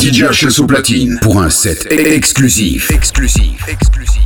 DJ HS au platine pour un set exclusif. Exclusif. Exclusif.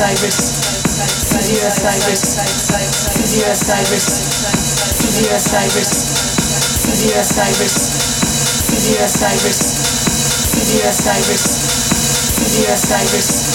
Cyrus. Physio Cyrus, Physio Cyrus, Physio Cyrus, Physio Cyrus, Physio Cyrus, Physio Cyrus, Physio Cyrus.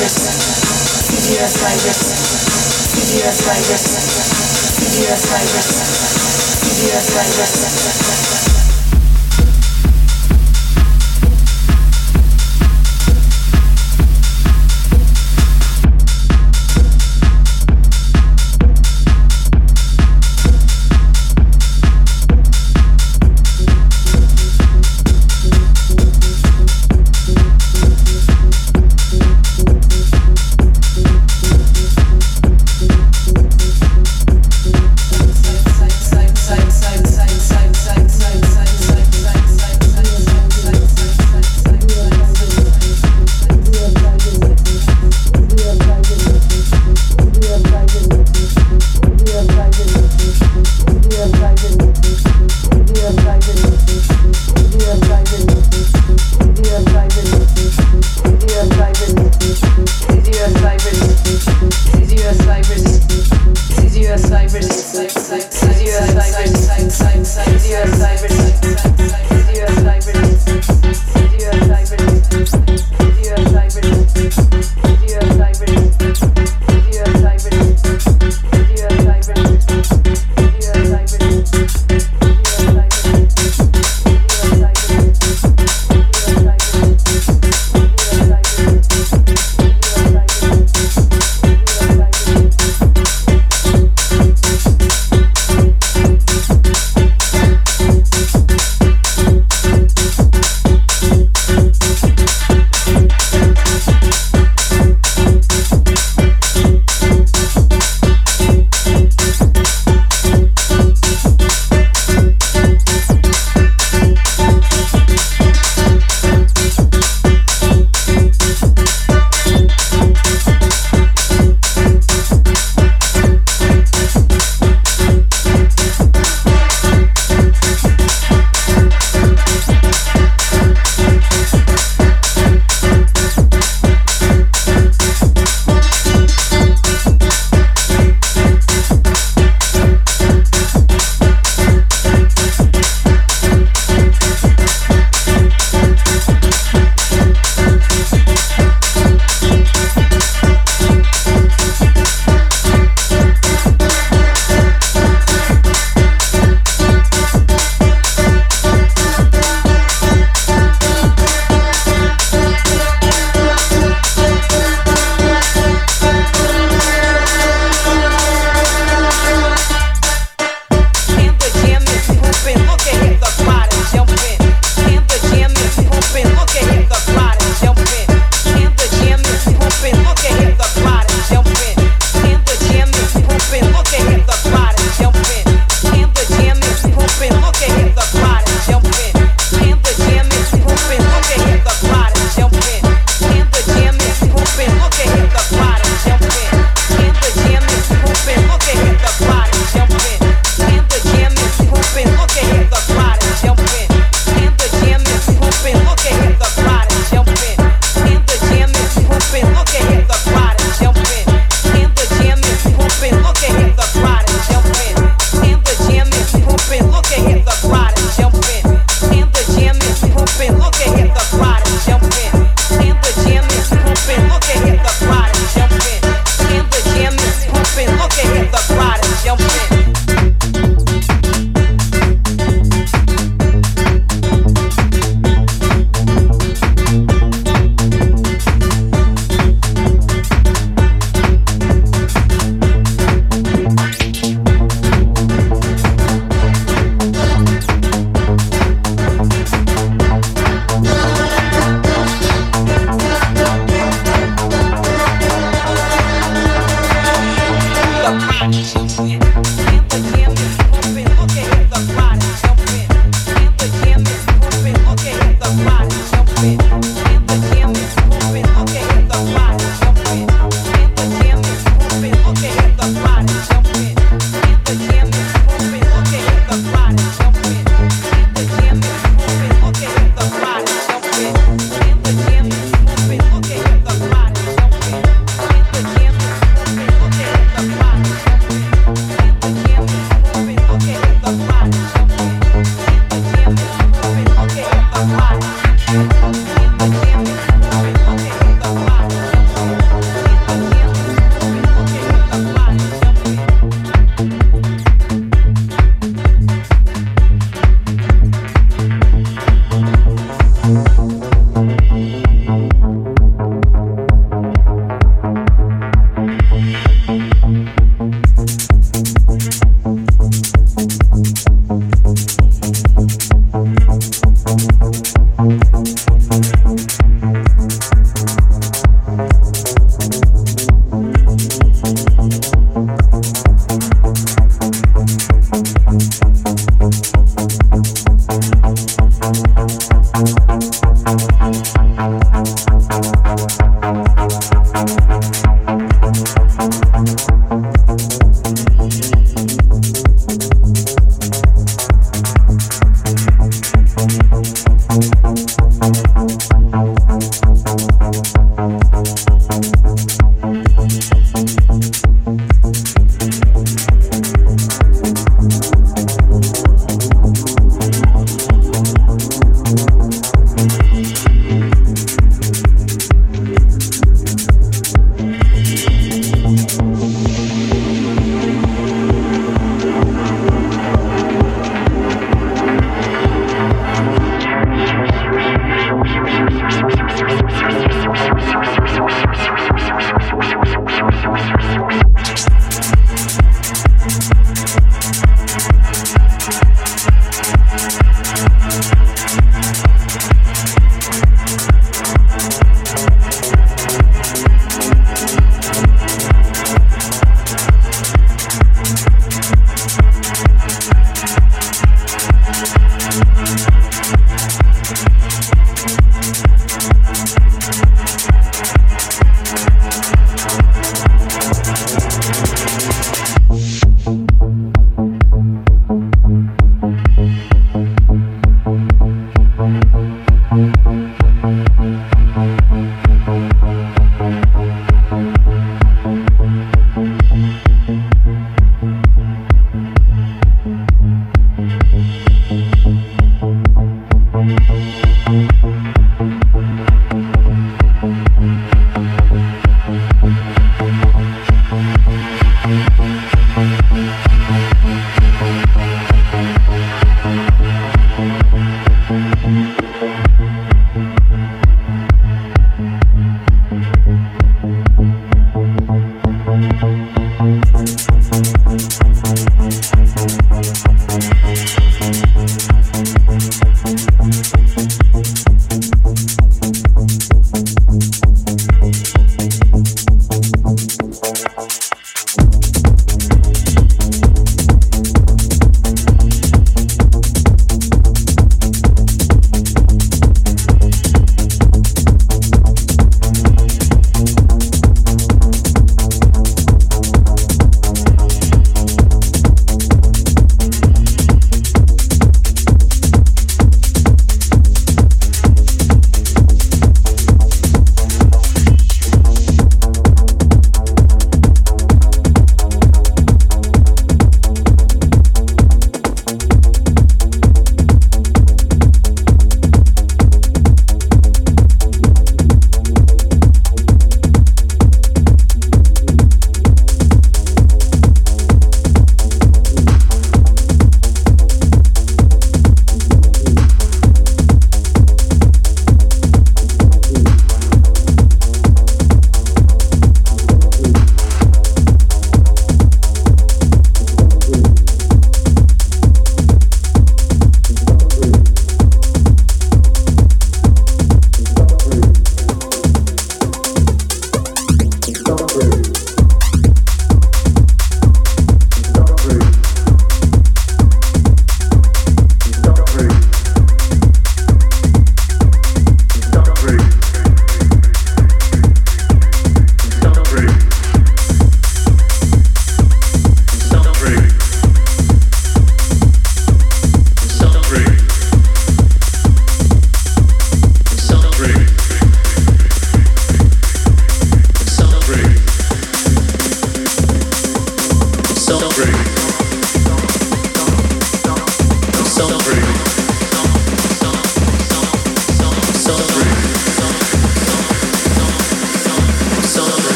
Cyrus. CBS Digest CBS Digest CBS Digest CBS Digest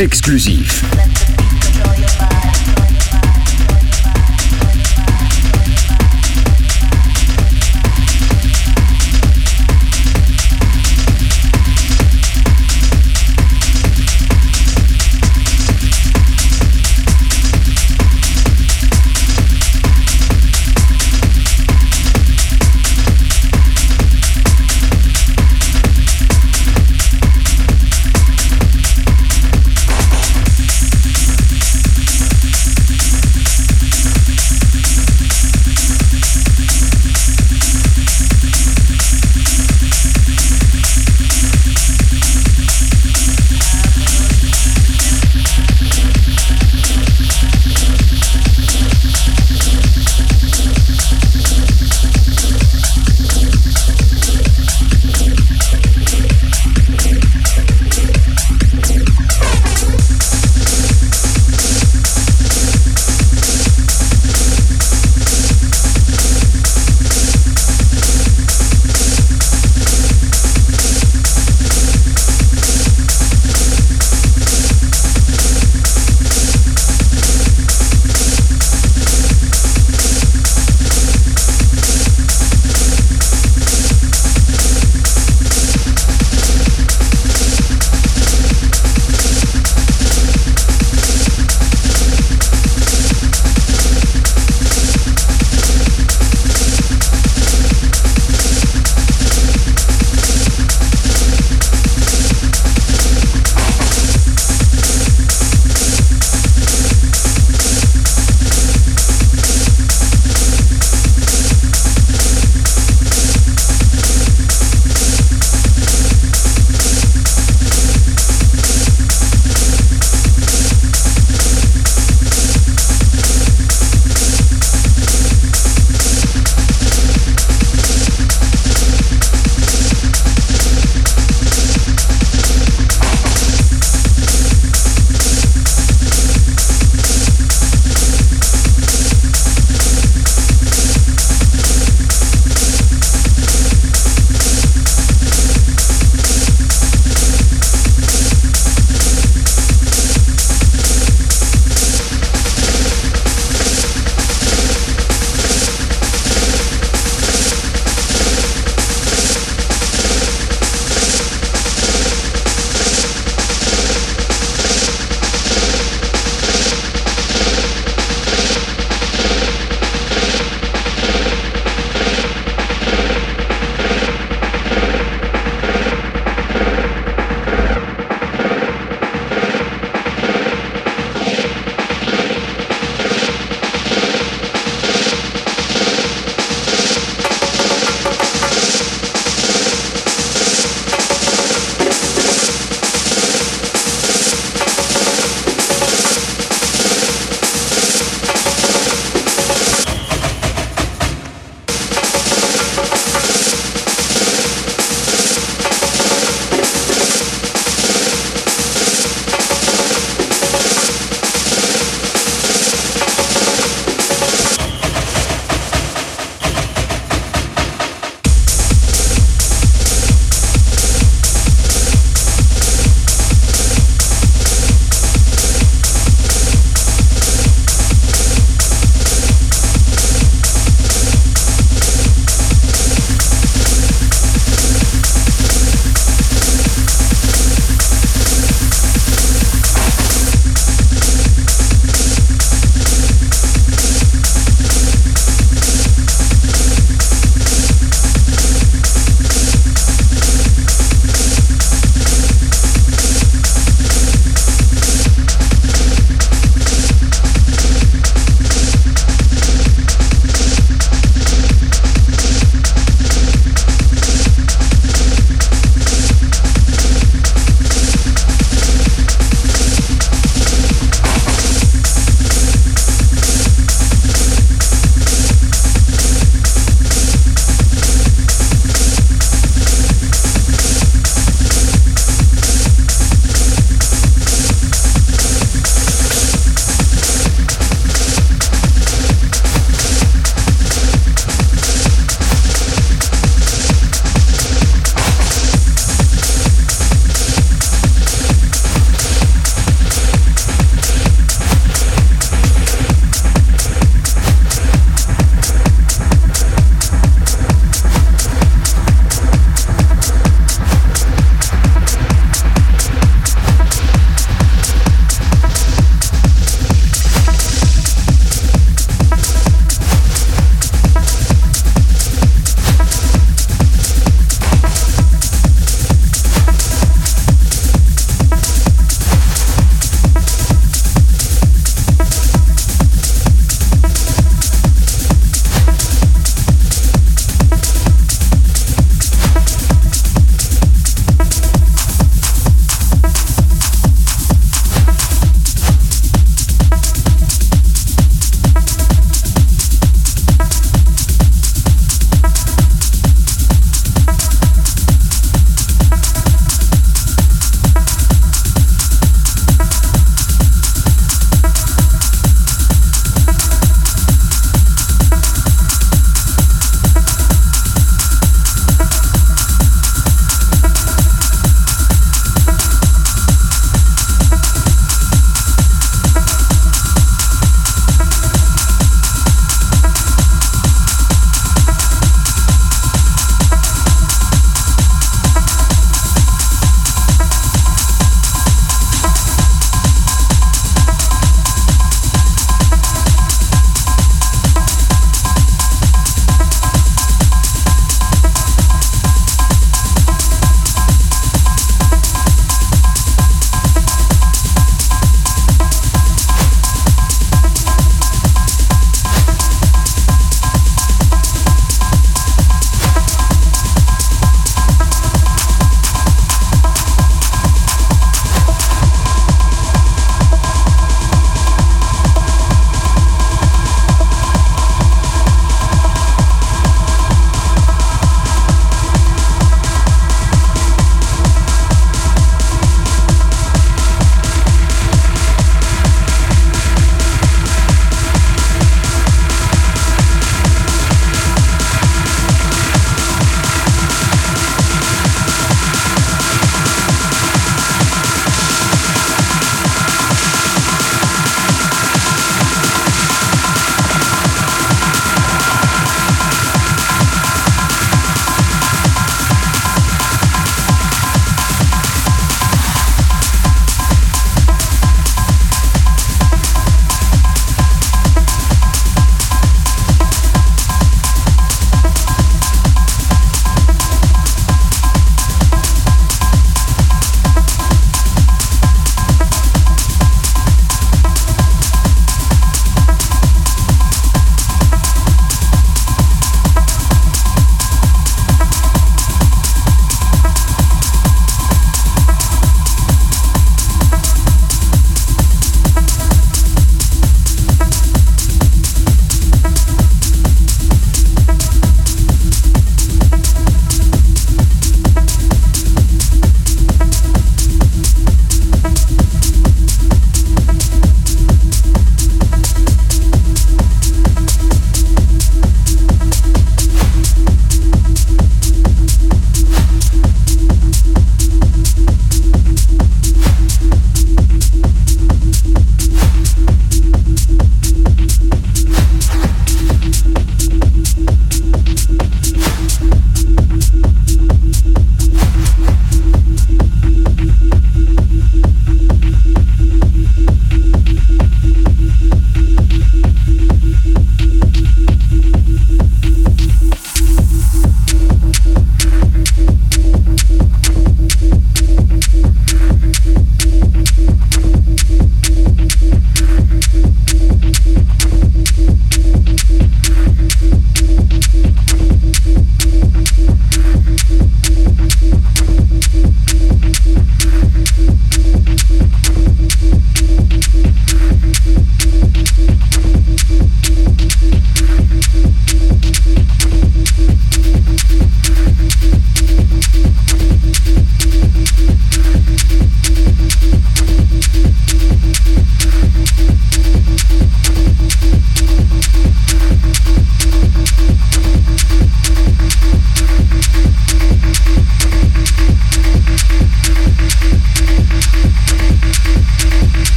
exclusif.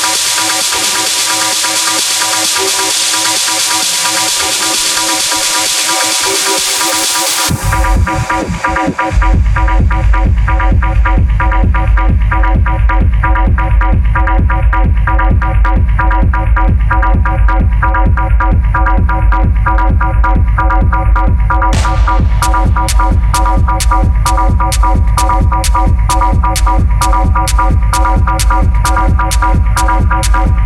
Thank I Bye.